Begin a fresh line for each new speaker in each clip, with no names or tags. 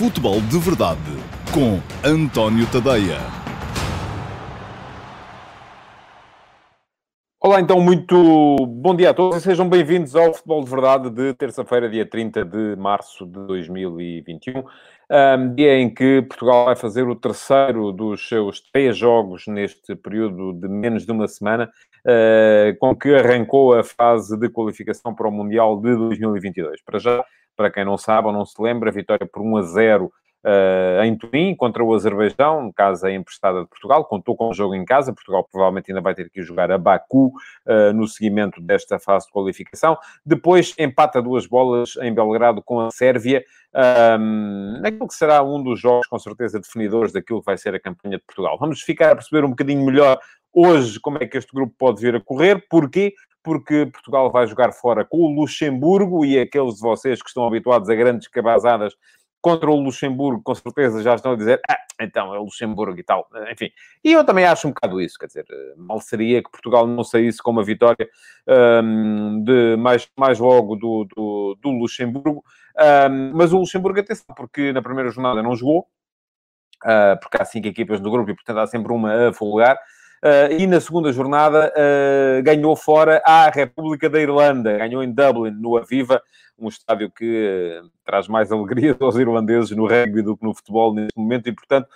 Futebol de Verdade com António Tadeia.
Olá, então, muito bom dia a todos e sejam bem-vindos ao Futebol de Verdade de terça-feira, dia 30 de março de 2021, um, dia em que Portugal vai fazer o terceiro dos seus três jogos neste período de menos de uma semana, uh, com que arrancou a fase de qualificação para o Mundial de 2022. Para já, para quem não sabe ou não se lembra, vitória por 1 a 0 Uh, em Turim contra o Azerbaijão, casa emprestada de Portugal, contou com o jogo em casa. Portugal provavelmente ainda vai ter que jogar a Baku uh, no seguimento desta fase de qualificação. Depois empata duas bolas em Belgrado com a Sérvia, um, naquilo que será um dos jogos com certeza definidores daquilo que vai ser a campanha de Portugal. Vamos ficar a perceber um bocadinho melhor hoje como é que este grupo pode vir a correr. Porquê? Porque Portugal vai jogar fora com o Luxemburgo e aqueles de vocês que estão habituados a grandes cabazadas contra o Luxemburgo, com certeza já estão a dizer, ah, então é o Luxemburgo e tal, enfim. E eu também acho um bocado isso, quer dizer, mal seria que Portugal não saísse com uma vitória um, de mais, mais logo do, do, do Luxemburgo, um, mas o Luxemburgo, atenção, porque na primeira jornada não jogou, uh, porque há cinco equipas no grupo e, portanto, há sempre uma a folgar. Uh, e na segunda jornada uh, ganhou fora à República da Irlanda, ganhou em Dublin, no Aviva, um estádio que uh, traz mais alegria aos irlandeses no rugby do que no futebol neste momento, e portanto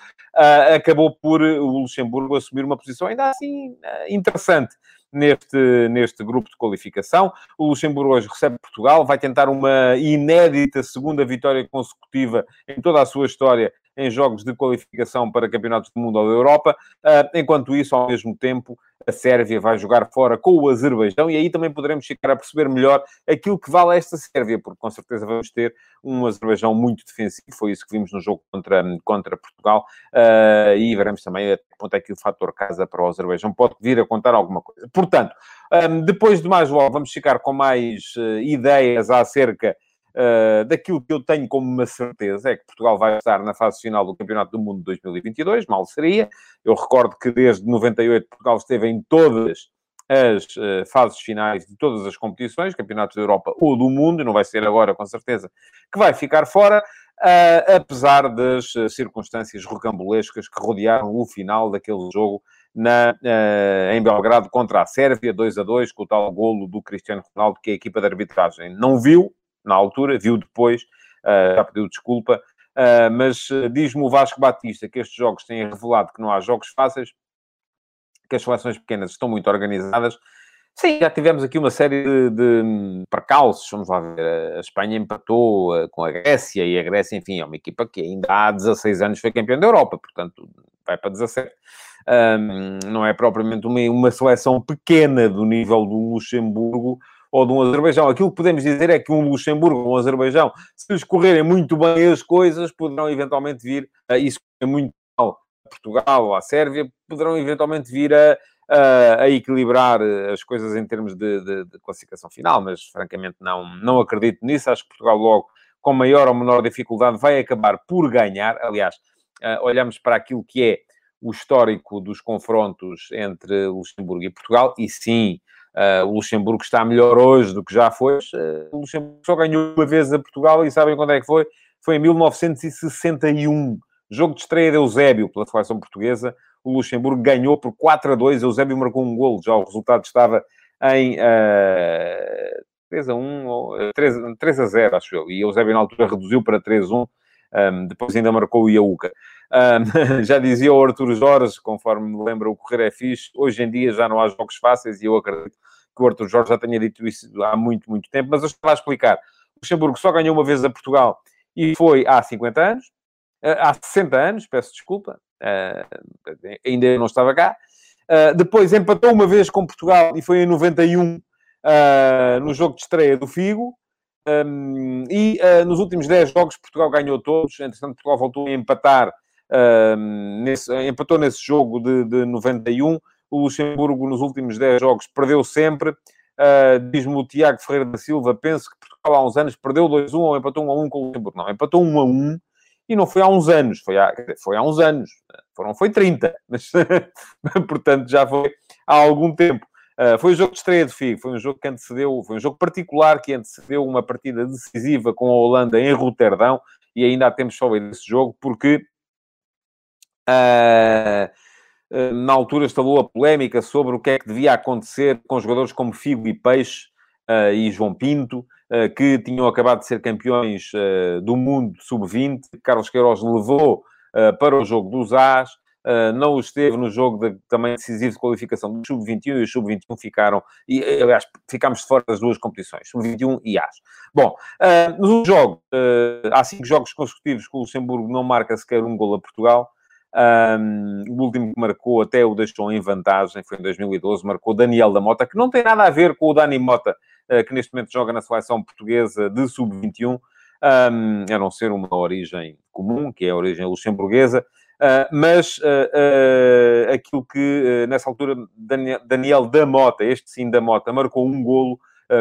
acabou por o Luxemburgo assumir uma posição ainda assim interessante neste, neste grupo de qualificação. O Luxemburgo hoje recebe Portugal, vai tentar uma inédita segunda vitória consecutiva em toda a sua história em jogos de qualificação para campeonatos do mundo ou da Europa. Ah, enquanto isso, ao mesmo tempo, a Sérvia vai jogar fora com o Azerbaijão e aí também poderemos ficar a perceber melhor aquilo que vale esta Sérvia, porque com certeza vamos ter um Azerbaijão muito defensivo, foi isso que vimos no jogo contra, contra Portugal, uh, e veremos também até que ponto é que o fator casa para o Azerbaijão pode vir a contar alguma coisa. Portanto, um, depois de mais logo, vamos ficar com mais uh, ideias acerca Uh, daquilo que eu tenho como uma certeza é que Portugal vai estar na fase final do Campeonato do Mundo de 2022, mal seria. Eu recordo que desde 98 Portugal esteve em todas as uh, fases finais de todas as competições, campeonatos da Europa ou do mundo, não vai ser agora, com certeza, que vai ficar fora, uh, apesar das circunstâncias rocambolescas que rodearam o final daquele jogo na, em Belgrado contra a Sérvia, 2 a 2, com o tal golo do Cristiano Ronaldo, que a equipa de arbitragem não viu, na altura, viu depois, uh, já pediu desculpa, uh, mas uh, diz-me o Vasco Batista que estes jogos têm revelado que não há jogos fáceis, que as seleções pequenas estão muito organizadas. Sim, já tivemos aqui uma série de, de percalços, vamos lá ver. A Espanha empatou com a Grécia e a Grécia, enfim, é uma equipa que ainda há 16 anos foi campeã da Europa, portanto vai para 17. Um, não é propriamente uma, uma seleção pequena do nível do Luxemburgo ou de um Azerbaijão. Aquilo que podemos dizer é que um Luxemburgo ou um Azerbaijão, se lhes correrem muito bem as coisas, poderão eventualmente vir, isso é muito mal, a Portugal ou a Sérvia, poderão eventualmente vir a, a, a equilibrar as coisas em termos de, de, de, classificação final, mas francamente não, não acredito nisso. Acho que Portugal logo, com maior ou menor dificuldade, vai acabar por ganhar. Aliás, uh, olhamos para aquilo que é o histórico dos confrontos entre Luxemburgo e Portugal, e sim, Uh, o Luxemburgo está melhor hoje do que já foi. Uh, o Luxemburgo só ganhou uma vez a Portugal e sabem quando é que foi? Foi em 1961. Jogo de estreia de Eusébio pela seleção portuguesa. O Luxemburgo ganhou por 4 a 2. Eusébio marcou um golo. Já o resultado estava em uh, 3 a 1 ou 3, 3 a 0, acho eu. E Eusébio na altura reduziu para 3 a 1. Um, depois ainda marcou o Iauca. Um, já dizia o Arthur Jorge, conforme me lembra, o correr é fixe. Hoje em dia já não há jogos fáceis e eu acredito que o Arthur Jorge já tenha dito isso há muito, muito tempo. Mas eu estava a explicar. O Luxemburgo só ganhou uma vez a Portugal e foi há 50 anos, ah, há 60 anos, peço desculpa, uh, ainda não estava cá. Uh, depois empatou uma vez com Portugal e foi em 91 uh, no jogo de estreia do Figo. Um, e uh, nos últimos 10 jogos Portugal ganhou todos, entretanto Portugal voltou a empatar, um, nesse, empatou nesse jogo de, de 91. O Luxemburgo nos últimos 10 jogos perdeu sempre. Uh, Diz-me o Tiago Ferreira da Silva, penso que Portugal há uns anos perdeu 2-1 ou empatou 1-1 com o Luxemburgo. Não, empatou 1-1 e não foi há uns anos, foi há, foi há uns anos. Foram, foi 30, mas portanto já foi há algum tempo. Uh, foi o jogo de estreia de Figo, foi um jogo que antecedeu, foi um jogo particular que antecedeu uma partida decisiva com a Holanda em Roterdão e ainda há tempo só desse jogo, porque uh, na altura instalou a polémica sobre o que é que devia acontecer com jogadores como Figo e Peixe e João Pinto, que tinham acabado de ser campeões do mundo sub-20. Carlos Queiroz levou para o jogo dos As, Uh, não esteve no jogo de, também decisivo de qualificação do Sub-21 e o Sub-21 ficaram, e aliás, ficámos fora das duas competições, Sub-21 e AS. Bom, uh, nos jogos, uh, há cinco jogos consecutivos que o Luxemburgo não marca sequer um gol a Portugal. Um, o último que marcou até o deixou em vantagem, foi em 2012, marcou Daniel da Mota, que não tem nada a ver com o Dani Mota, que neste momento joga na seleção portuguesa de Sub-21, um, a não ser uma origem comum, que é a origem luxemburguesa. Uh, mas uh, uh, aquilo que nessa altura Daniel, Daniel da Mota, este sim da Mota, marcou um golo,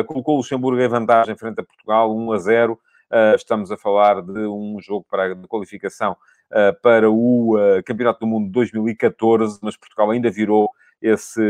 colocou o Luxemburgo em vantagem frente a Portugal, 1 a 0. estamos a falar de um jogo para de qualificação para o Campeonato do Mundo 2014, mas Portugal ainda virou esse,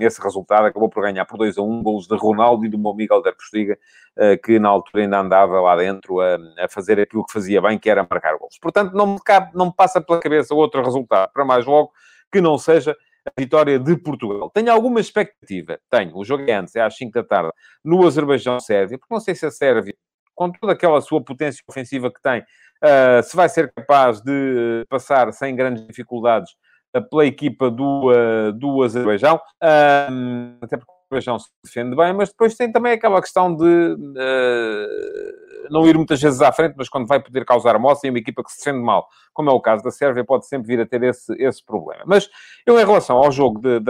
esse resultado. Acabou por ganhar por 2 a 1, golos de Ronaldo e do meu Miguel da Postiga, eh, que na altura ainda andava lá dentro a, a, fazer aquilo que fazia bem, que era marcar golos. Portanto, não me, cabe, não me passa pela cabeça outro resultado, para mais logo, que não seja a vitória de Portugal. Tenho alguma expectativa? Tenho. O jogo é antes, é às 5 da tarde, no Azerbaijão-Sérvia, porque não sei se a Sérvia, com toda aquela sua potência ofensiva que tem, uh, se vai ser capaz de passar sem grandes dificuldades pela equipa do, uh, do Azerbaijão, uh, até porque o Azerbaijão se defende bem, mas depois tem também aquela questão de uh, não ir muitas vezes à frente, mas quando vai poder causar moça, e uma equipa que se defende mal, como é o caso da Sérvia, pode sempre vir a ter esse, esse problema. Mas eu, em relação ao jogo de,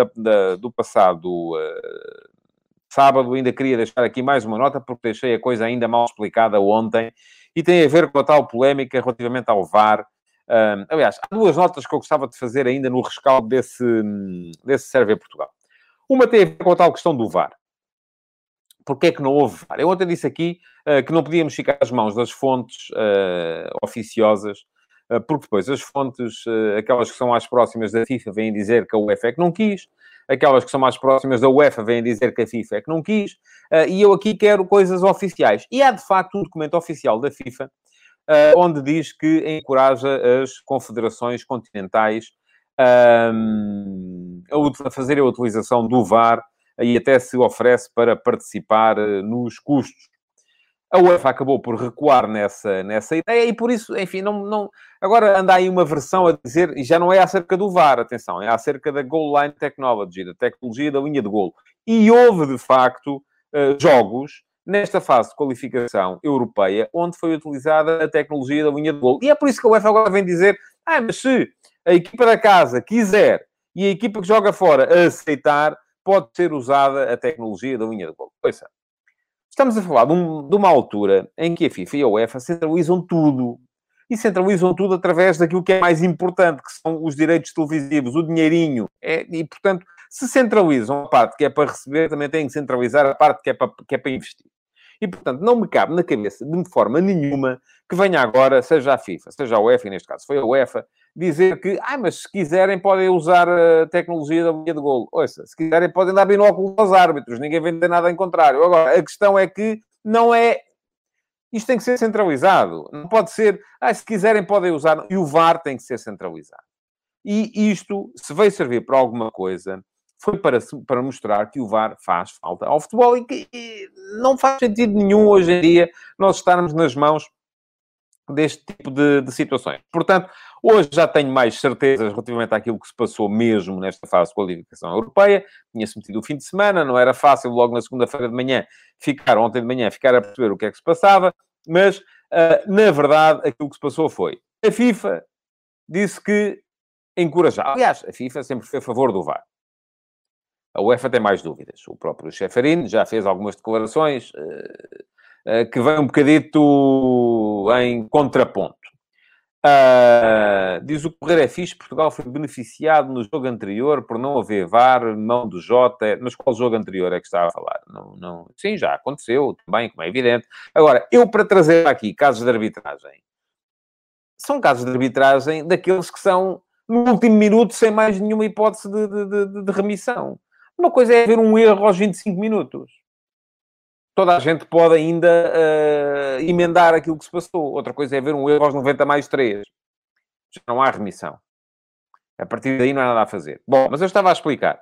do passado eh, sábado, ainda queria deixar aqui mais uma nota, porque deixei a coisa ainda mal explicada ontem, e tem a ver com a tal polémica relativamente ao VAR, um, aliás, há duas notas que eu gostava de fazer ainda no rescaldo desse, desse Sérvia Portugal. Uma tem a ver com a tal questão do VAR. Porquê é que não houve VAR? Eu ontem disse aqui uh, que não podíamos ficar às mãos das fontes uh, oficiosas, uh, porque depois as fontes, aquelas que são mais próximas da FIFA, vêm dizer que a UEFA é que não quis, aquelas que são mais próximas da UEFA vêm dizer que a FIFA é que não quis, e eu aqui quero coisas oficiais. E há, de facto, um documento oficial da FIFA onde diz que encoraja as confederações continentais um, a, fazer a utilização do VAR e até se oferece para participar uh, nos custos. A UEFA acabou por recuar nessa, nessa ideia e por isso, enfim, não, não... Agora anda aí uma versão a dizer, e já não é acerca do VAR, atenção, é acerca da Goal Line Technology, da tecnologia da linha de golo. E houve, de facto, uh, jogos nesta fase de qualificação europeia, onde foi utilizada a tecnologia da linha de gol. E é por isso que a UEFA agora vem dizer, ah, mas se a equipa da casa quiser e a equipa que joga fora aceitar, pode ser usada a tecnologia da linha de gol. Pois é. Estamos a falar de, um, de, uma altura em que a FIFA e a UEFA centralizam tudo. E centralizam tudo através daquilo que é mais importante, que são os direitos televisivos, o dinheirinho. É, e, portanto, se centralizam a parte que é para receber, também têm que centralizar a parte que é para, que é para investir. E, portanto, não me cabe na cabeça, de forma nenhuma, que venha agora, seja a FIFA, seja a UEFA, neste caso foi a UEFA, dizer que, ah, mas se quiserem podem usar a tecnologia da linha de golo. Ouça, se quiserem podem dar binóculos aos árbitros, ninguém vem ter nada em contrário. Agora, a questão é que não é... Isto tem que ser centralizado. Não pode ser, ah, se quiserem podem usar. E o VAR tem que ser centralizado. E isto, se veio servir para alguma coisa, foi para, para mostrar que o VAR faz falta ao futebol e que e não faz sentido nenhum hoje em dia nós estarmos nas mãos deste tipo de, de, situações. Portanto, hoje já tenho mais certezas relativamente àquilo que se passou mesmo nesta fase de qualificação europeia. Tinha-se metido o fim de semana, não era fácil logo na segunda-feira de manhã ficar, ontem de manhã, ficar a perceber o que é que se passava, mas, uh, na verdade, aquilo que se passou foi a FIFA disse que encorajava. Aliás, a FIFA sempre foi a favor do VAR. A UEFA tem mais dúvidas. O próprio Cheferin já fez algumas declarações uh, uh, que vêm um bocadito em contraponto. Uh, diz o Correio é fixe, Portugal foi beneficiado no jogo anterior por não haver VAR, mão do Jota. Mas qual jogo anterior é que estava a falar? Não, não... Sim, já aconteceu, também, como é evidente. Agora, eu para trazer aqui casos de arbitragem, são casos de arbitragem daqueles que são no último minuto sem mais nenhuma hipótese de, de, de, de remissão. Uma coisa é haver um erro aos 25 minutos. toda a gente pode ainda uh, emendar aquilo que se passou. Outra coisa é ver um erro aos 90 mais 3. Já não há remissão. A partir daí não há nada a fazer. Bom, mas eu estava a explicar.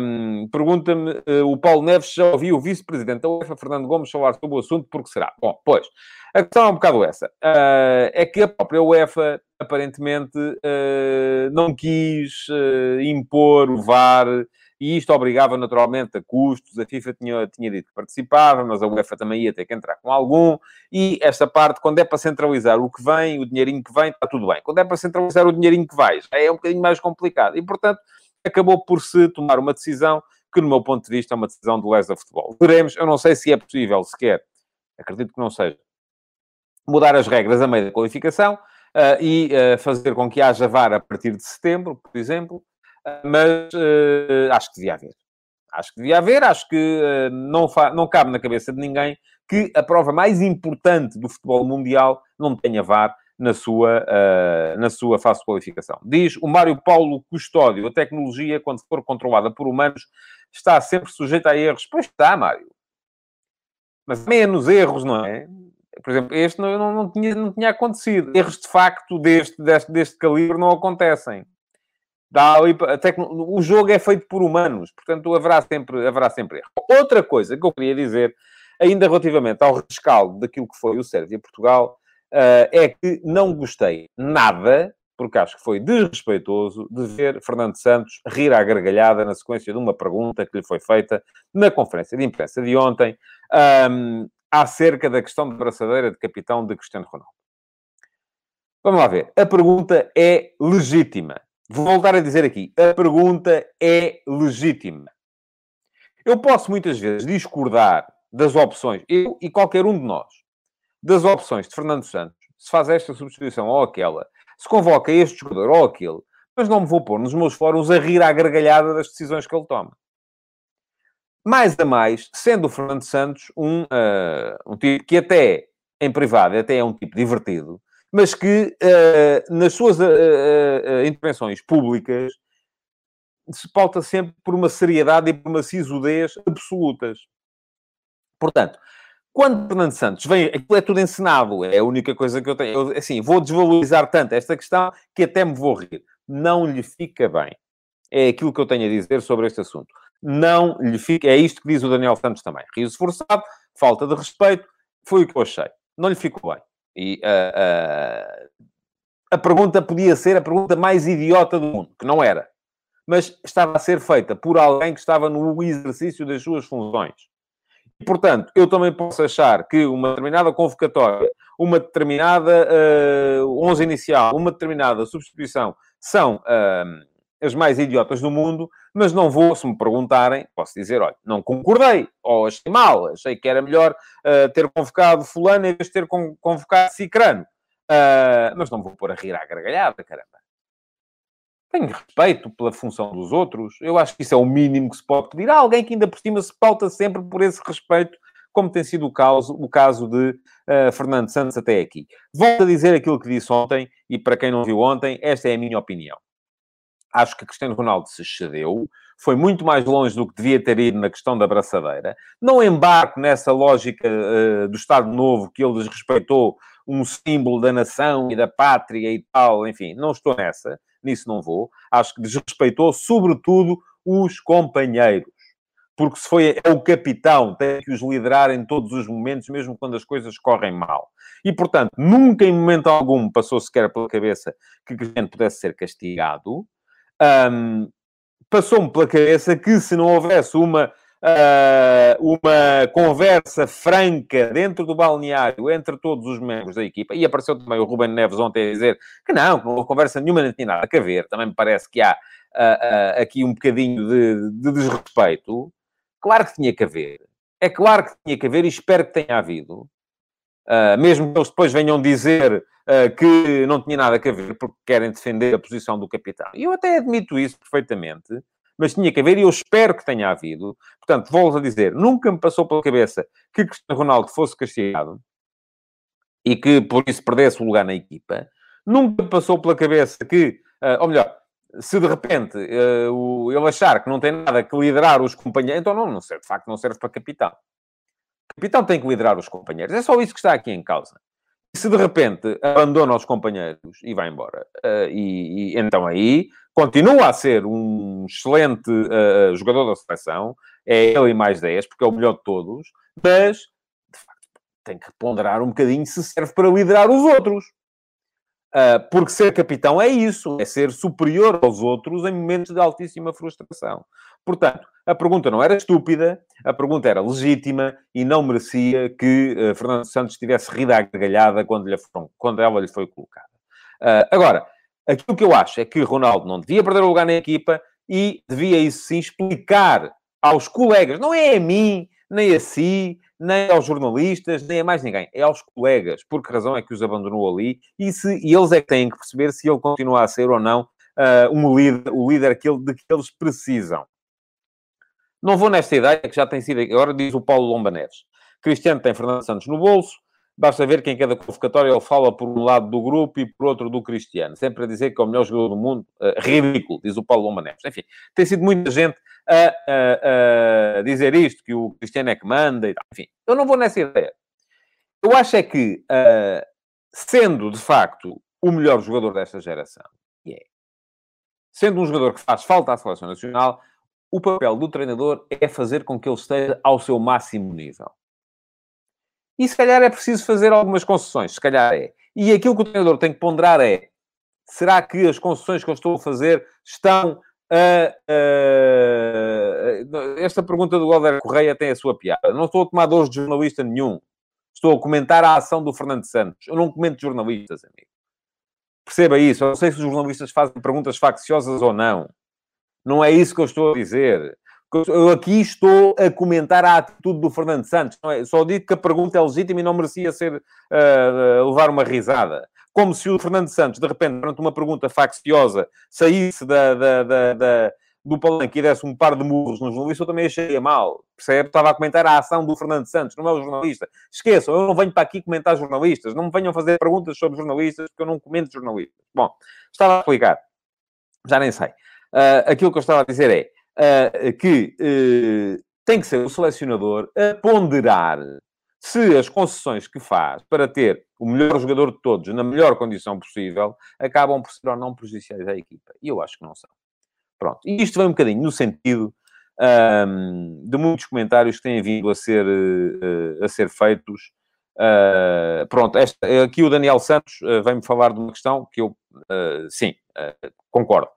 Um, Pergunta-me, uh, o Paulo Neves já ouviu o vice-presidente da UEFA, Fernando Gomes, falar sobre o assunto, porque será? Bom, pois, a questão é um bocado essa. Uh, é que a própria UEFA, aparentemente, uh, não quis impor o VAR e isto obrigava naturalmente a custos. A FIFA tinha, tinha dito que participava, mas a UEFA também ia ter que entrar com algum. E esta parte, quando é para centralizar o que vem, o dinheirinho que vem, está tudo bem. Quando é para centralizar o dinheirinho que vai, é um bocadinho mais complicado. E, portanto, acabou por se tomar uma decisão que, no meu ponto de vista, é uma decisão do Les da Futebol. Veremos, eu não sei se é possível sequer, acredito que não seja, mudar as regras a meio da qualificação uh, e uh, fazer com que haja VAR a partir de setembro, por exemplo, mas uh, acho que devia haver. Acho que devia haver, acho que uh, não, não cabe na cabeça de ninguém que a prova mais importante do futebol mundial não tenha VAR na sua, uh, na sua fase de qualificação. Diz o Mário Paulo Custódio, a tecnologia, quando for controlada por humanos, está sempre sujeita a erros. Pois está, Mário. Mas menos erros, não é? Por exemplo, este não, não, não, tinha, não tinha acontecido. Erros de facto deste, deste, deste calibre não acontecem. Dá o jogo é feito por humanos, portanto haverá sempre, haverá sempre erro. Outra coisa que eu queria dizer, ainda relativamente ao rescaldo daquilo que foi o Sérvia-Portugal, uh, é que não gostei nada, porque acho que foi desrespeitoso, de ver Fernando Santos rir à gargalhada na sequência de uma pergunta que lhe foi feita na conferência de imprensa de ontem, um, acerca da questão de braçadeira de capitão de Cristiano Ronaldo. Vamos lá ver. A pergunta é legítima. Vou voltar a dizer aqui. A pergunta é legítima. Eu posso muitas vezes discordar das opções, eu e qualquer um de nós, das opções de Fernando Santos, se faz esta substituição ou aquela, se convoca este jogador ou aquele, mas não me vou pôr nos meus fóruns a rir à gargalhada das decisões que ele toma. Mais a mais, sendo o Fernando Santos um, uh, um tipo que até em privado até é um tipo divertido, mas que uh, nas suas uh, intervenções públicas se pauta sempre por uma seriedade e por uma sisudez absolutas. Portanto, quando Fernando Santos vem, aquilo é tudo encenado, é a única coisa que eu tenho. Eu, assim, vou desvalorizar tanto esta questão que até me vou rir. Não lhe fica bem. É aquilo que eu tenho a dizer sobre este assunto. Não lhe fica. É isto que diz o Daniel Santos também. Riso forçado, falta de respeito, foi o que eu achei. Não lhe ficou bem. E uh, uh, a pergunta podia ser a pergunta mais idiota do mundo, que não era. Mas estava a ser feita por alguém que estava no exercício das suas funções. E, portanto, eu também posso achar que uma determinada convocatória, uma determinada uh, 11 inicial, uma determinada substituição são uh, as mais idiotas do mundo, mas não vou, se me perguntarem, posso dizer, olha, não concordei, ou achei mal, achei que era melhor uh, ter convocado fulano em vez de ter convocado cicrano. Uh, mas não vou pôr a rir à gargalhada, caramba. Tenho respeito pela função dos outros. Eu acho que isso é o mínimo que se pode pedir. Há alguém que ainda por cima se pauta sempre por esse respeito, como tem sido o caso, o caso de uh, Fernando Santos até aqui. Volto a dizer aquilo que disse ontem, e para quem não viu ontem, esta é a minha opinião acho que Cristiano Ronaldo se excedeu, foi muito mais longe do que devia ter ido na questão da braçadeira. Não embarco nessa lógica uh, do Estado Novo que ele desrespeitou um símbolo da nação e da pátria e tal, enfim, não estou nessa, nisso não vou. Acho que desrespeitou, sobretudo, os companheiros. Porque se foi é o capitão, tem que os liderar em todos os momentos, mesmo quando as coisas correm mal. E, portanto, nunca em momento algum passou sequer pela cabeça que Cristiano pudesse ser castigado um, Passou-me pela cabeça que se não houvesse uma, uh, uma conversa franca dentro do balneário entre todos os membros da equipa, e apareceu também o Ruben Neves ontem a dizer que não, que não houve conversa nenhuma, nem tinha nada a ver, também me parece que há uh, uh, aqui um bocadinho de, de desrespeito. Claro que tinha que haver. É claro que tinha que haver e espero que tenha havido. Uh, mesmo que eles depois venham dizer uh, que não tinha nada a ver porque querem defender a posição do capitão. E eu até admito isso perfeitamente, mas tinha que haver e eu espero que tenha havido. Portanto, volto a dizer, nunca me passou pela cabeça que Cristiano Ronaldo fosse castigado e que por isso perdesse o lugar na equipa. Nunca passou pela cabeça que, uh, ou melhor, se de repente uh, ele achar que não tem nada que liderar os companheiros, então não, não serve, de facto não serve para capitão. O capitão tem que liderar os companheiros. É só isso que está aqui em causa. Se de repente abandona os companheiros e vai embora, uh, e, e, então aí continua a ser um excelente uh, jogador da seleção, é ele e mais 10, porque é o melhor de todos, mas de facto tem que ponderar um bocadinho se serve para liderar os outros. Uh, porque ser capitão é isso, é ser superior aos outros em momentos de altíssima frustração. Portanto, a pergunta não era estúpida, a pergunta era legítima e não merecia que uh, Fernando Santos tivesse rido à gargalhada quando, lhe quando ela lhe foi colocada. Uh, agora, aquilo que eu acho é que Ronaldo não devia perder o lugar na equipa e devia, isso sim, explicar aos colegas, não é a mim, nem a si, nem aos jornalistas, nem a mais ninguém. É aos colegas. Por que razão é que os abandonou ali? E, se, e eles é que têm que perceber se ele continua a ser ou não uh, um líder, o líder aquele de que eles precisam. Não vou nesta ideia, que já tem sido... Agora diz o Paulo Lomba Neves. Cristiano tem Fernando Santos no bolso. Basta ver quem cada convocatória ele fala por um lado do grupo e por outro do Cristiano. Sempre a dizer que é o melhor jogador do mundo. Uh, ridículo, diz o Paulo Lomba Neves. Enfim, tem sido muita gente a, a, a, dizer isto, que o Cristiano é que manda e tal. Enfim, eu não vou nessa ideia. Eu acho é que, uh, sendo de facto o melhor jogador desta geração, e é, sendo um jogador que faz falta à seleção nacional, o papel do treinador é fazer com que ele esteja ao seu máximo nível. E se calhar é preciso fazer algumas concessões, se calhar é. E aquilo que o treinador tem que ponderar é: será que as concessões que eu estou a fazer estão a. esta pergunta do Helder Correia tem a sua piada. Não estou a tomar dores de jornalista nenhum. Estou a comentar a ação do Fernando Santos. Eu não comento jornalistas, amigo. Perceba isso. Eu não sei se os jornalistas fazem perguntas facciosas ou não. Não é isso que eu estou a dizer. Eu aqui estou a comentar a atitude do Fernando Santos. É? Só digo que a pergunta é legítima e não merecia ser uh, levar uma risada. Como se o Fernando Santos, de repente, perante uma pergunta facciosa, saísse da, da, da, da do palanque e desse um par de murros no jornalista, eu também achei mal. Percebe? Estava a comentar a ação do Fernando Santos, não é o jornalista. Esqueçam, eu não venho para aqui comentar jornalistas. Não me venham fazer perguntas sobre jornalistas, porque eu não comento jornalistas. Bom, estava a explicar. Já nem sei. Uh, aquilo que eu estava a dizer é uh, que uh, tem que ser o selecionador a ponderar se as concessões que faz para ter o melhor jogador de todos na melhor condição possível acabam por ser ou não prejudiciais à equipa. E eu acho que não são. Pronto. E isto vem um bocadinho no sentido um, de muitos comentários que têm vindo a ser, uh, a ser feitos. Uh, pronto, esta, aqui o Daniel Santos uh, vem-me falar de uma questão que eu, sim, concordo.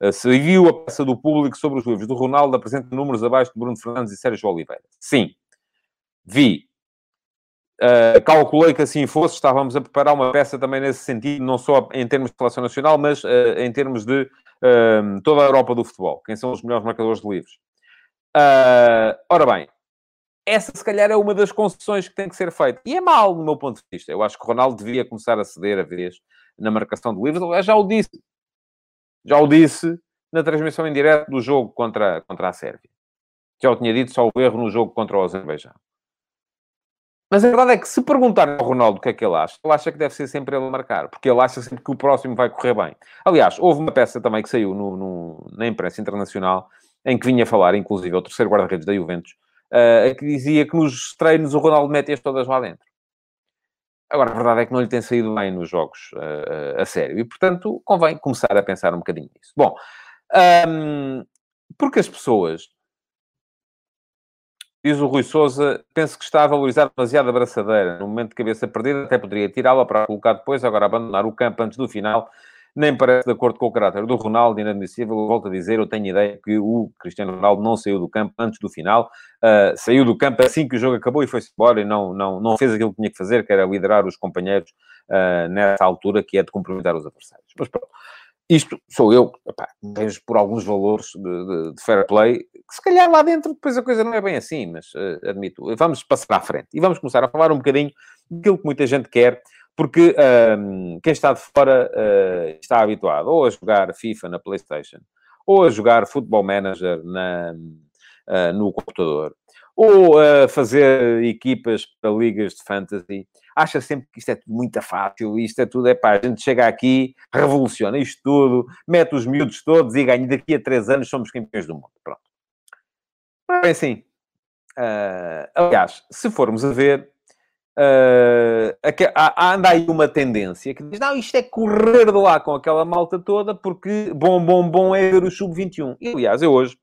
Eh, se viu a peça do público sobre os livros do Ronaldo, apresenta números abaixo de Bruno Fernandes e Sérgio Oliveira. Sim, vi. Uh, calculei que assim fosse, estávamos a preparar uma peça também nesse sentido, não só em termos de seleção nacional, mas uh, em termos de uh, toda a Europa do futebol. Quem são os melhores marcadores de livros? ora bem, essa se calhar é uma das concessões que tem que ser feita. E é mal, no meu ponto de vista. Eu acho que o Ronaldo devia começar a ceder a vez na marcação de livros. Eu já o disse. Já o disse na transmissão em direto do jogo contra, contra a Sérvia. Já o tinha dito, só o erro no jogo contra o Azerbaijão. Mas a verdade é que se perguntarem ao Ronaldo o que é que ele acha, ele acha que deve ser sempre ele a marcar, porque ele acha sempre que o próximo vai correr bem. Aliás, houve uma peça também que saiu no, no, na imprensa internacional, em que vinha falar, inclusive, o terceiro guarda-redes da Juventus, uh, que dizia que nos treinos o Ronaldo mete-as todas lá dentro. Agora, a verdade é que não lhe tem saído bem nos jogos uh, a sério. E, portanto, convém começar a pensar um bocadinho nisso. Bom, um, porque as pessoas... Diz o Rui Souza, penso que está a valorizar demasiado a braçadeira. No momento de cabeça perdida, até poderia tirá-la para colocar depois, agora abandonar o campo antes do final nem parece de acordo com o caráter do Ronaldo, inadmissível. Volto a dizer, eu tenho ideia que o Cristiano Ronaldo não saiu do campo antes do final, uh, saiu do campo assim que o jogo acabou e foi-se embora e não, não, não fez aquilo que tinha que fazer, que era liderar os companheiros uh, nessa altura, que é de cumprimentar os adversários. Mas pronto. Isto sou eu, vejo por alguns valores de, de, de, fair play, que se calhar lá dentro depois a coisa não é bem assim, mas uh, admito. Vamos passar à frente e vamos começar a falar um bocadinho daquilo que muita gente quer, porque um, quem está de fora uh, está habituado ou a jogar FIFA na PlayStation, ou a jogar Football Manager na, uh, no computador, ou a fazer equipas para ligas de fantasy. Acha sempre que isto é tudo muito fácil, isto é tudo, é pá, a gente chega aqui, revoluciona isto tudo, mete os miúdos todos e ganha. Daqui a três anos somos campeões do mundo. Pronto. Bem assim. Uh, aliás, se formos a ver, uh, anda aí uma tendência que diz, não, isto é correr de lá com aquela malta toda, porque bom, bom, bom é ver o Sub-21. E, aliás, eu hoje,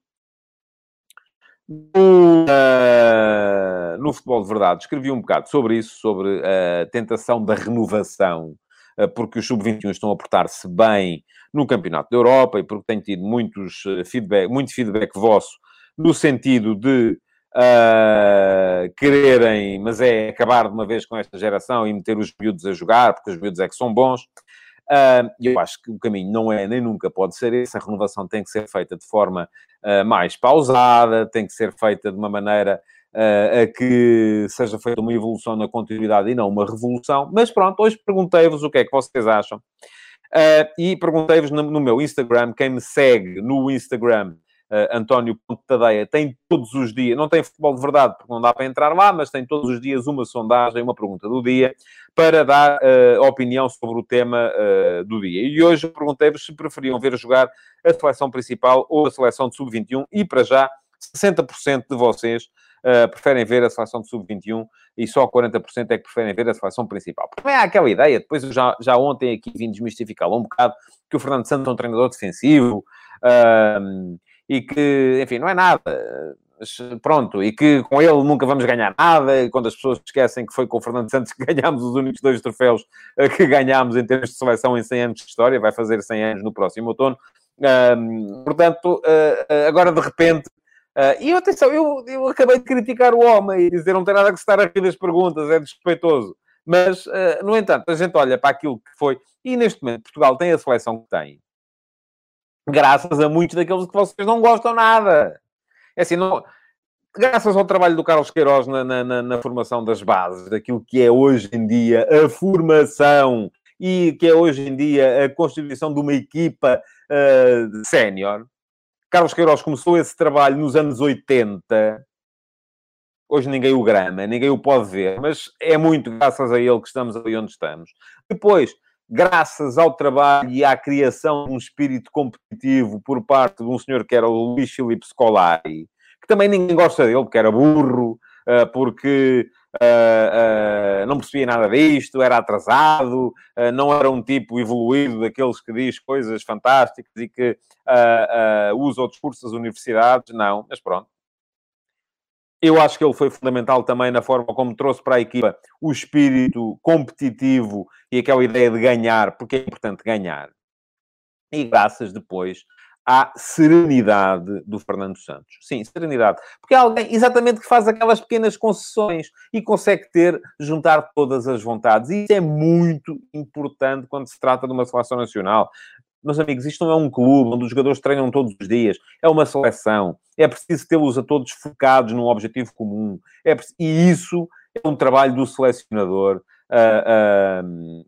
no, uh, no Futebol de Verdade, escrevi um bocado sobre isso, sobre a tentação da renovação, porque os Sub-21 estão a portar-se bem no Campeonato da Europa e porque tenho tido muitos feedback, muito feedback vosso no sentido de uh, quererem, mas é acabar de uma vez com esta geração e meter os miúdos a jogar, porque os miúdos é que são bons. Uh, eu acho que o caminho não é nem nunca pode ser esse. A renovação tem que ser feita de forma uh, mais pausada, tem que ser feita de uma maneira uh, a que seja feita uma evolução na continuidade e não uma revolução. Mas pronto, hoje perguntei-vos o que é que vocês acham. e perguntei-vos no, no, meu Instagram, quem me segue no Instagram uh, António Tadeia tem todos os dias, não tem futebol de verdade, porque não dá para entrar lá, mas tem todos os dias uma sondagem, uma pergunta do dia, para dar uh, opinião sobre o tema uh, do dia. E hoje perguntei-vos se preferiam ver jogar a seleção principal ou a seleção de sub-21, e para já, 60% de vocês Uh, preferem ver a seleção de sub-21 e só 40% é que preferem ver a seleção principal. Porque é aquela ideia, depois eu já, já ontem aqui vim desmistificá-lo um bocado, que o Fernando Santos é um treinador defensivo, uh, e que, enfim, não é nada. Mas, pronto, e que com ele nunca vamos ganhar nada, e quando as pessoas esquecem que foi com o Fernando Santos que ganhámos os únicos dois troféus eh, que ganhámos em termos de seleção em 100 anos de história, vai fazer 100 anos no próximo outono. Um, portanto, uh, agora de repente, uh, e atenção, eu, eu acabei de criticar o homem e dizer não tem nada a rir das perguntas, é desrespeitoso. Mas, uh, no entanto, a gente olha para aquilo que foi, e neste momento Portugal tem a seleção que tem, graças a muitos daqueles que vocês não gostam nada. É assim, não... graças ao trabalho do Carlos Queiroz na, na, na, formação das bases, daquilo que é hoje em dia a formação e que é hoje em dia a constituição de uma equipa uh, sénior. Carlos Queiroz começou esse trabalho nos anos 80. Hoje ninguém o grama, ninguém o pode ver, mas é muito graças a ele que estamos ali onde estamos. Depois, graças ao trabalho e à criação de um espírito competitivo por parte de um senhor que era o Luís Filipe Scolari, que também ninguém gosta dele, porque era burro, eh, porque uh, uh, não percebia nada disto, era atrasado, não era um tipo evoluído daqueles que diz coisas fantásticas e que usa o discurso das universidades. Não, mas pronto. Eu acho que ele foi fundamental também na forma como trouxe para a equipa o espírito competitivo e aquela ideia de ganhar, porque é importante ganhar. E graças depois à serenidade do Fernando Santos. Sim, serenidade. Porque é alguém exatamente que faz aquelas pequenas concessões e consegue ter, juntar todas as vontades. E isso é muito importante quando se trata de uma seleção nacional meus amigos, isto não é um clube onde os jogadores treinam todos os dias, é uma seleção. É preciso tê-los a todos focados num objetivo comum. É e isso é um trabalho do selecionador, uh, uh,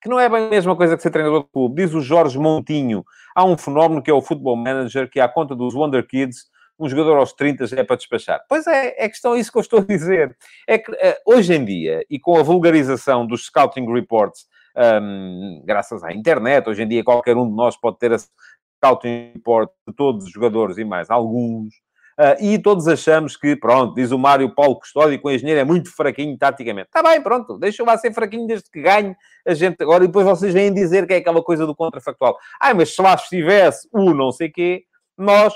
que não é bem a mesma coisa que ser treinador de clube. Diz o Jorge Montinho, há um fenómeno que é o Football Manager, que à conta dos Wonder Kids, um jogador aos 30 já é para despachar. Pois é, é questão isso que eu estou a dizer. É que uh, hoje em dia, e com a vulgarização dos scouting reports um, graças à internet. Hoje em dia, qualquer um de nós pode ter a scouting report de todos os jogadores e mais alguns. Uh, e todos achamos que, pronto, diz o Mário Paulo Custódio, que o engenheiro é muito fraquinho taticamente. Está bem, pronto, deixa-o lá ser fraquinho desde que ganhe a gente agora. E depois vocês vêm dizer que é aquela coisa do contrafactual. Ah, mas se lá estivesse o não sei quê, nós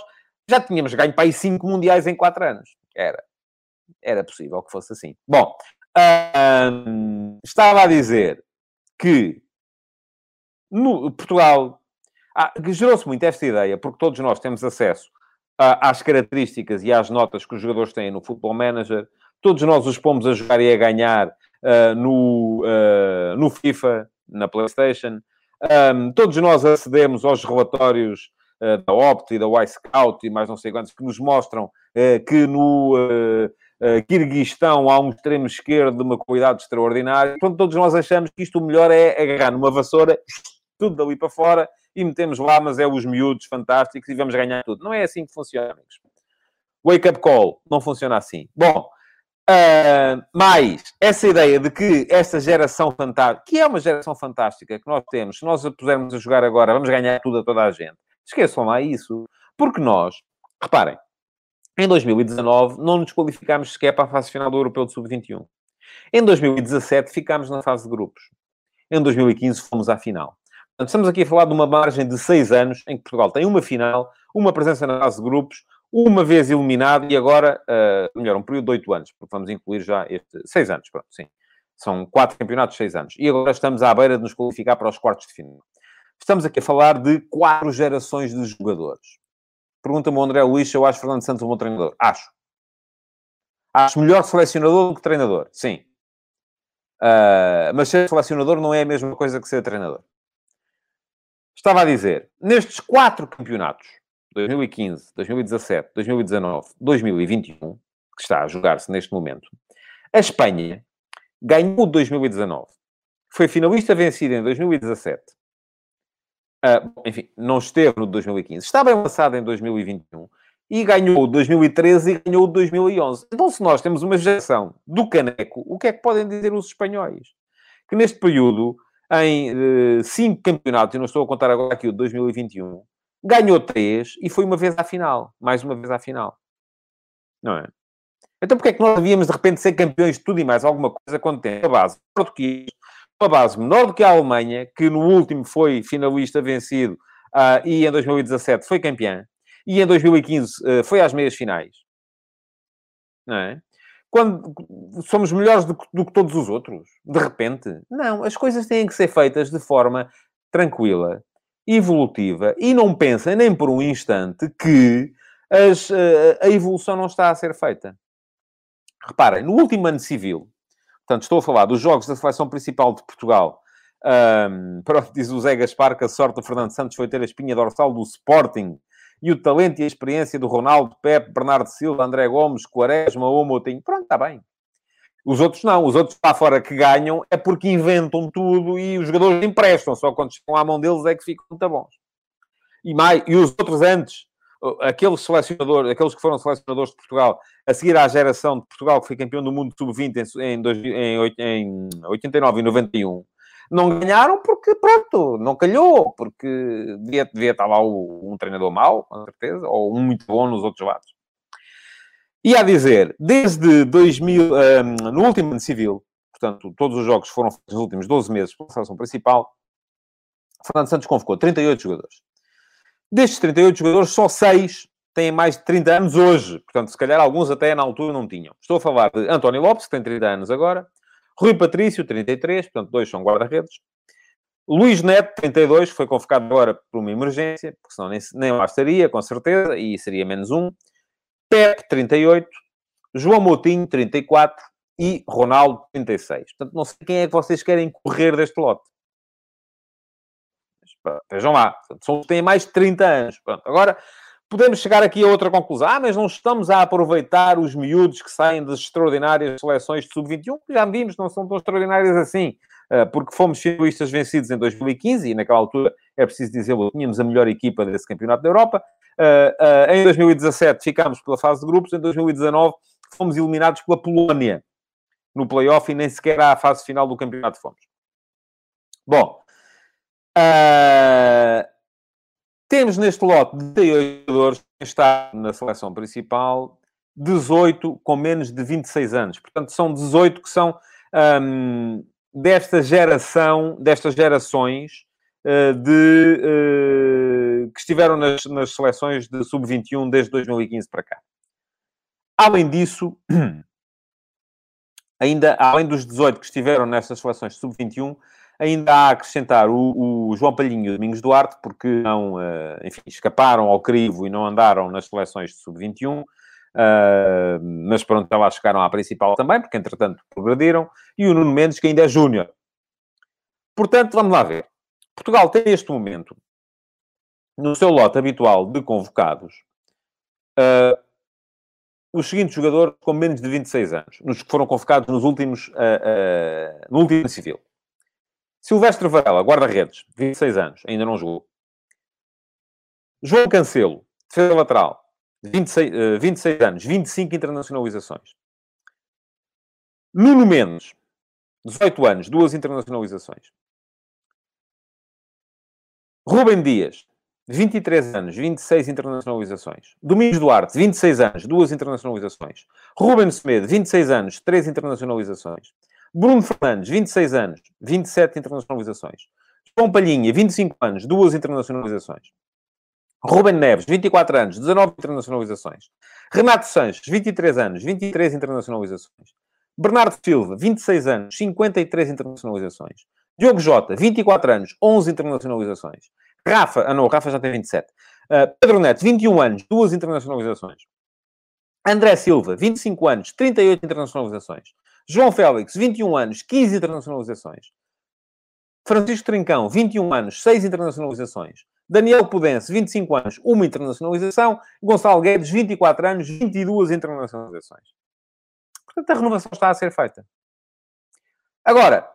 já tínhamos ganho para aí cinco mundiais em quatro anos. Era. Era possível que fosse assim. Bom, uh, estava a dizer que no Portugal ah, gerou-se muito esta ideia, porque todos nós temos acesso às características e às notas que os jogadores têm no Football Manager, todos nós os pomos a jogar e a ganhar uh, no, uh, no FIFA, na PlayStation, um, todos nós acedemos aos relatórios da Opt e da Y-Scout e mais não sei quantos que nos mostram que no uh, Kirguistão há um extremo esquerdo de uma qualidade extraordinária. Portanto, todos nós achamos que isto o melhor é agarrar numa vassoura, tudo dali para fora, e metemos lá, mas é os miúdos fantásticos e vamos ganhar tudo. Não é assim que funciona, amigos. Wake up call. Não funciona assim. Bom, uh, essa ideia de que esta geração fantástica, que é uma geração fantástica que nós temos, se nós a pusermos a jogar agora, vamos ganhar tudo a toda a gente. Esqueçam lá isso. Porque nós, reparem, Em 2019, não nos qualificámos sequer para a fase final do Europeu de Sub-21. Em 2017, ficámos na fase de grupos. Em 2015, fomos à final. Portanto, estamos aqui a falar de uma margem de seis anos em que Portugal tem uma final, uma presença na fase de grupos, uma vez eliminado e agora, uh, melhor, um período de oito anos, porque vamos incluir já este... Seis anos, pronto, sim. São quatro campeonatos, seis anos. E agora estamos à beira de nos qualificar para os quartos de final. Estamos aqui a falar de quatro gerações de jogadores. Pergunta-me o André Luís eu acho Fernando Santos um bom treinador. Acho. Acho melhor selecionador do que treinador. Sim. Uh, mas ser selecionador não é a mesma coisa que ser treinador. Estava a dizer, nestes quatro campeonatos, 2015, 2017, 2019, 2021, que está a jogar-se neste momento, a Espanha ganhou 2019. Foi finalista vencida em 2017. Uh, enfim, não esteve no 2015. Está bem lançado em 2021 e ganhou 2013 e ganhou 2011. Então, se nós temos uma geração do caneco, o que é que podem dizer os espanhóis? Que neste período, em uh, cinco campeonatos, e não estou a contar agora aqui o de 2021, ganhou três e foi uma vez à final. Mais uma vez à final. Não é? Então, porque é que nós devíamos, de repente, ser campeões de tudo e mais alguma coisa quando tem a base português, uma base menor do que a Alemanha, que no último foi finalista vencido uh, e em 2017 foi campeã, e em 2015 uh, ah, foi às meias finais. Não é? Quando somos melhores do, do que todos os outros, de repente. Não, as coisas têm que ser feitas de forma tranquila, evolutiva, e não pensem nem por um instante que as, uh, a evolução não está a ser feita. Reparem, no último ano civil, portanto, estou a falar dos jogos da seleção principal de Portugal. Um, pronto, diz o Zé Gaspar que a sorte do Fernando Santos foi ter a espinha dorsal do Sporting e o talento e a experiência do Ronaldo, Pepe, Bernardo Silva, André Gomes, Quaresma ou Moutinho. Pronto, está bem. Os outros não. Os outros lá fora que ganham é porque inventam tudo e os jogadores emprestam. Só quando chegam à mão deles é que ficam muito bons. E, mais, e os outros antes, aqueles selecionadores, aqueles que foram selecionadores de Portugal, a seguir à geração de Portugal que foi campeão do mundo sub-20 em, em, em 89 e 91, não ganharam porque, pronto, não calhou, porque devia, devia estar lá um treinador mau, com certeza, ou um muito bom nos outros lados. E a dizer, desde 2000, um, no último ano civil, portanto, todos os jogos foram nos últimos 12 meses pela seleção principal, Fernando Santos convocou 38 jogadores. Destes 38 jogadores, só 6 têm mais de 30 anos hoje. Portanto, se calhar alguns até na altura não tinham. Estou a falar de António Lopes, que tem 30 anos agora. Rui Patrício, 33, portanto, dois são guarda-redes. Luís Neto, 32, foi convocado agora por uma emergência, porque senão nem, nem lá estaria, com certeza, e seria menos um. Pepe, 38. João Moutinho, 34. E Ronaldo, 36. Portanto, não sei quem é que vocês querem correr deste lote. Vejam lá, são têm mais de 30 anos. Pronto. Agora, podemos chegar aqui a outra conclusão. Ah, mas não estamos a aproveitar os miúdos que saem das extraordinárias seleções de sub-21, que já vimos, não são tão extraordinárias assim, ah, porque fomos finalistas vencidos em 2015 e naquela altura, é preciso dizê-lo, tínhamos a melhor equipa desse campeonato da Europa. Ah, ah, em 2017 ficámos pela fase de grupos, em 2019 fomos eliminados pela Polónia no play-off e nem sequer à fase final do campeonato fomos. Bom, Uh, temos neste lote de 38 jogadores que está na seleção principal, 18 com menos de 26 anos. Portanto, são 18 que são um, desta geração, destas gerações uh, de, uh, que estiveram nas, nas seleções de sub-21 desde 2015 para cá. Além disso, ainda além dos 18 que estiveram nestas seleções de sub-21, Ainda há a acrescentar o, o João Palhinho e o Domingos Duarte, porque não, uh, enfim, escaparam ao crivo e não andaram nas seleções de sub-21. Uh, eh, mas pronto, lá chegaram à principal também, porque entretanto progrediram. E o Nuno Mendes, que ainda é júnior. Portanto, vamos lá ver. Portugal tem neste momento, no seu lote habitual de convocados, uh, os seguintes jogadores com menos de 26 anos, nos que foram convocados nos últimos, uh, no último civil. Silvestre Varela, guarda-redes, 26 anos, ainda não jogou. João Cancelo, defesa lateral, 26, uh, 26 anos, 25 internacionalizações. Nuno Mendes, 18 anos, duas internacionalizações. Rubem Dias, 23 anos, 26 internacionalizações. Domingos Duarte, 26 anos, duas internacionalizações. Ruben Semedo, 26 anos, três internacionalizações. Bruno Fernandes, 26 anos, 27 internacionalizações. João Palhinha, 25 anos, duas internacionalizações. Ruben Neves, 24 anos, 19 internacionalizações. Renato Sanches, 23 anos, 23 internacionalizações. Bernardo Silva, 26 anos, 53 internacionalizações. Diogo Jota, 24 anos, 11 internacionalizações. Rafa, ah não, Rafa já tem 27. Uh, ah, Pedro Neto, 21 anos, duas internacionalizações. André Silva, 25 anos, 38 internacionalizações. João Félix, 21 anos, 15 internacionalizações. Francisco Trincão, 21 anos, 6 internacionalizações. Daniel Pudense, 25 anos, uma internacionalização. Gonçalo Guedes, 24 anos, 22 internacionalizações. Portanto, a renovação está a ser feita. Agora,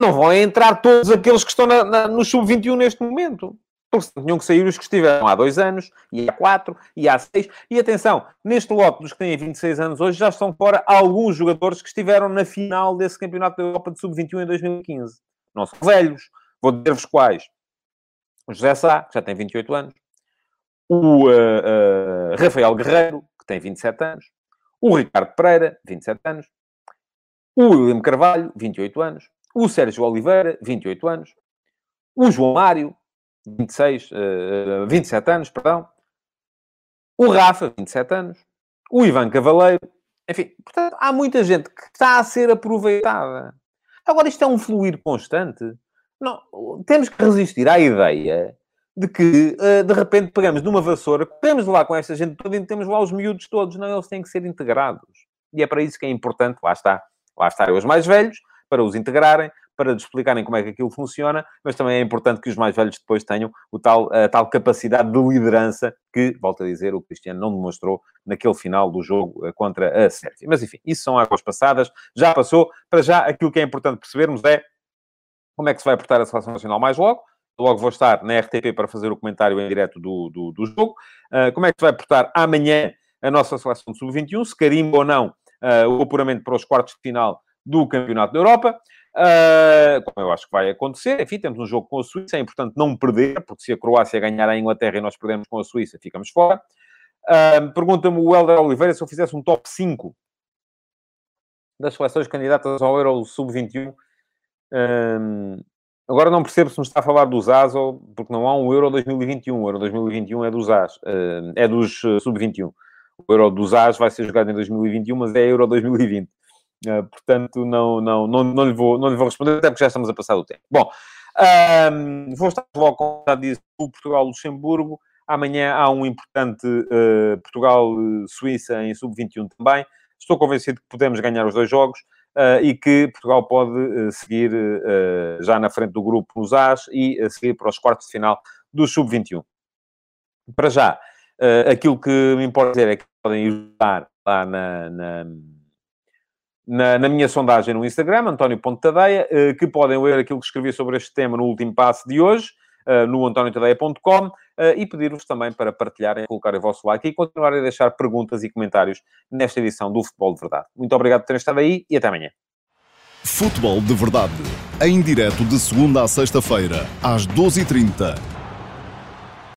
não vão entrar todos aqueles que estão na, na, no sub-21 neste momento. Porque tinham que sair os que estiveram há dois anos, e há quatro, e há seis. E atenção, neste lote dos que têm 26 anos hoje, já estão fora alguns jogadores que estiveram na final desse Campeonato da Europa de Sub-21 em 2015. Não são velhos. Vou dizer-vos quais. O José Sá, que já tem 28 anos. O uh, uh, Rafael Guerreiro, que tem 27 anos. O Ricardo Pereira, 27 anos. O William Carvalho, 28 anos o Sérgio Oliveira, 28 anos, o João Mário, 26, uh, 27 anos, perdão, o Rafa, 27 anos, o Ivan Cavaleiro, enfim, portanto, há muita gente que está a ser aproveitada. Agora, isto é um fluir constante. Não, temos que resistir à ideia de que, uh, de repente, pegamos numa vassoura, corremos lá com esta gente toda e temos lá os miúdos todos. Não, eles têm que ser integrados. E é para isso que é importante, lá está, lá estarem os mais velhos, para os integrarem, para explicarem como é que aquilo funciona, mas também é importante que os mais velhos depois tenham o tal, a tal capacidade de liderança que, volto a dizer, o Cristiano não demonstrou naquele final do jogo eh, contra a Sérvia. Mas enfim, isso são águas passadas, já passou. Para já, aquilo que é importante percebermos é como é que se vai portar a Seleção Nacional mais logo. Logo vou estar na RTP para fazer o comentário em direto do, do, do jogo. Uh, como é que se vai portar amanhã a nossa seleção de sub-21, se carimba ou não uh, o apuramento para os quartos de final do Campeonato da Europa. Uh, como eu acho que vai acontecer. Enfim, temos um jogo com a Suíça, é importante não perder, porque se a Croácia ganhar a Inglaterra e nós perdemos com a Suíça, ficamos fora. Uh, Pergunta-me o Helder Oliveira se eu fizesse um top 5 das seleções candidatas ao Euro Sub-21. Um, agora não percebo se me está a falar dos ASO, porque não há um Euro 2021. O Euro 2021 é dos AS, uh, é dos Sub-21. O Euro dos AS vai ser jogado em 2021, mas é Euro 2020. Uh, portanto, não, não, não, não, lhe vou, não lhe vou responder, até porque já estamos a passar o tempo. Bom, um, vou estar logo, disse, o Portugal-Luxemburgo. Amanhã há um importante uh, Portugal-Suíça em sub-21 também. Estou convencido que podemos ganhar os dois jogos uh, e que Portugal pode seguir já na frente do grupo nos As e seguir para os quartos de final do sub-21. Para já, aquilo que me importa dizer é que podem ajudar lá na, na na, na, minha sondagem no Instagram, António Ponte Tadeia, eh, que podem ler aquilo que escrevi sobre este tema no último passo de hoje, eh, no antoniotadeia.com, eh, e pedir-vos também para partilharem, colocarem o vosso like e continuarem a deixar perguntas e comentários nesta edição do Futebol de Verdade. Muito obrigado por terem estado aí e até amanhã.
Futebol de Verdade, em direto de segunda a sexta-feira, às 12h30